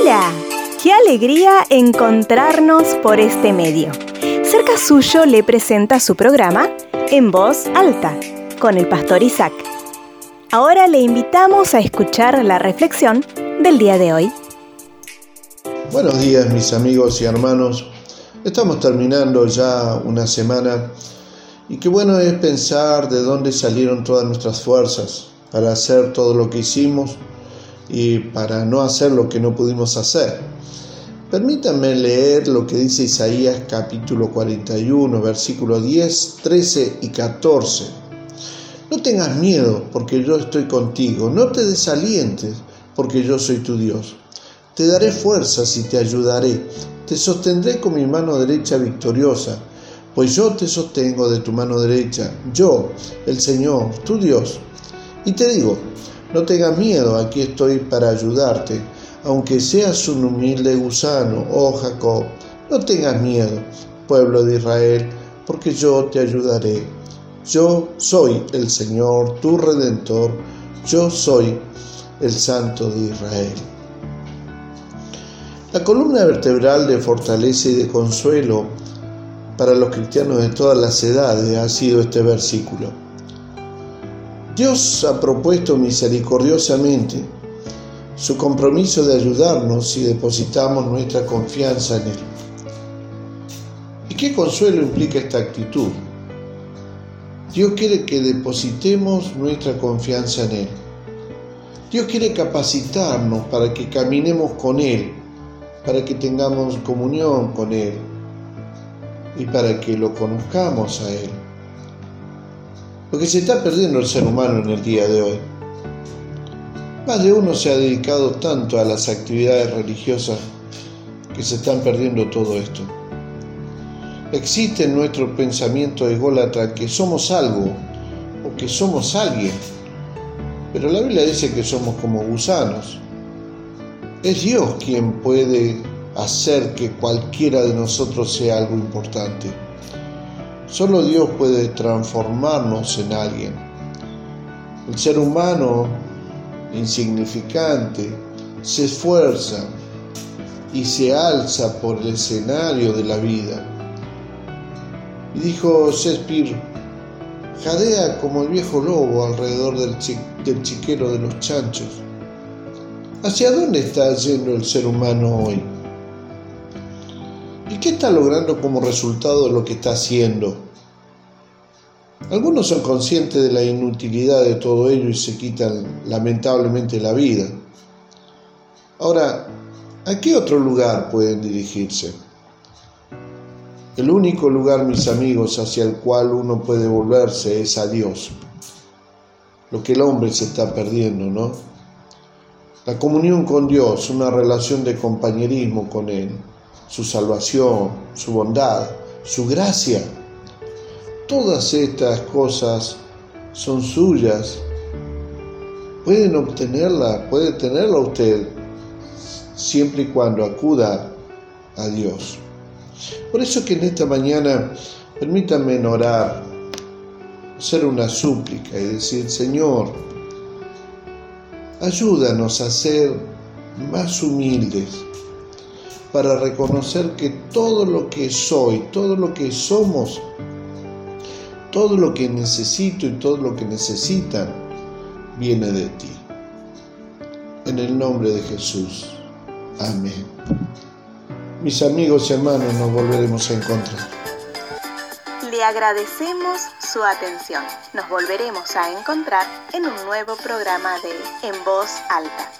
Hola, qué alegría encontrarnos por este medio. Cerca suyo le presenta su programa En Voz Alta con el pastor Isaac. Ahora le invitamos a escuchar la reflexión del día de hoy. Buenos días mis amigos y hermanos. Estamos terminando ya una semana y qué bueno es pensar de dónde salieron todas nuestras fuerzas para hacer todo lo que hicimos y para no hacer lo que no pudimos hacer. Permítanme leer lo que dice Isaías capítulo 41, versículos 10, 13 y 14. No tengas miedo porque yo estoy contigo, no te desalientes porque yo soy tu Dios. Te daré fuerzas y te ayudaré, te sostendré con mi mano derecha victoriosa pues yo te sostengo de tu mano derecha, yo, el Señor, tu Dios. Y te digo, no tengas miedo, aquí estoy para ayudarte, aunque seas un humilde gusano, oh Jacob, no tengas miedo, pueblo de Israel, porque yo te ayudaré. Yo soy el Señor, tu redentor, yo soy el Santo de Israel. La columna vertebral de fortaleza y de consuelo para los cristianos de todas las edades ha sido este versículo. Dios ha propuesto misericordiosamente su compromiso de ayudarnos si depositamos nuestra confianza en Él. ¿Y qué consuelo implica esta actitud? Dios quiere que depositemos nuestra confianza en Él. Dios quiere capacitarnos para que caminemos con Él, para que tengamos comunión con Él, y para que lo conozcamos a Él. Porque se está perdiendo el ser humano en el día de hoy. Más de uno se ha dedicado tanto a las actividades religiosas que se están perdiendo todo esto. Existe en nuestro pensamiento ególatra que somos algo o que somos alguien, pero la Biblia dice que somos como gusanos. Es Dios quien puede hacer que cualquiera de nosotros sea algo importante. Solo Dios puede transformarnos en alguien. El ser humano insignificante se esfuerza y se alza por el escenario de la vida. Y dijo Shakespeare, jadea como el viejo lobo alrededor del, del chiquero de los chanchos. ¿Hacia dónde está yendo el ser humano hoy? ¿Y qué está logrando como resultado de lo que está haciendo? Algunos son conscientes de la inutilidad de todo ello y se quitan lamentablemente la vida. Ahora, ¿a qué otro lugar pueden dirigirse? El único lugar, mis amigos, hacia el cual uno puede volverse es a Dios. Lo que el hombre se está perdiendo, ¿no? La comunión con Dios, una relación de compañerismo con Él, su salvación, su bondad, su gracia. Todas estas cosas son suyas. Pueden obtenerla, puede tenerla usted siempre y cuando acuda a Dios. Por eso que en esta mañana permítanme orar, hacer una súplica y decir, Señor, ayúdanos a ser más humildes para reconocer que todo lo que soy, todo lo que somos, todo lo que necesito y todo lo que necesitan viene de ti. En el nombre de Jesús. Amén. Mis amigos y hermanos, nos volveremos a encontrar. Le agradecemos su atención. Nos volveremos a encontrar en un nuevo programa de En Voz Alta.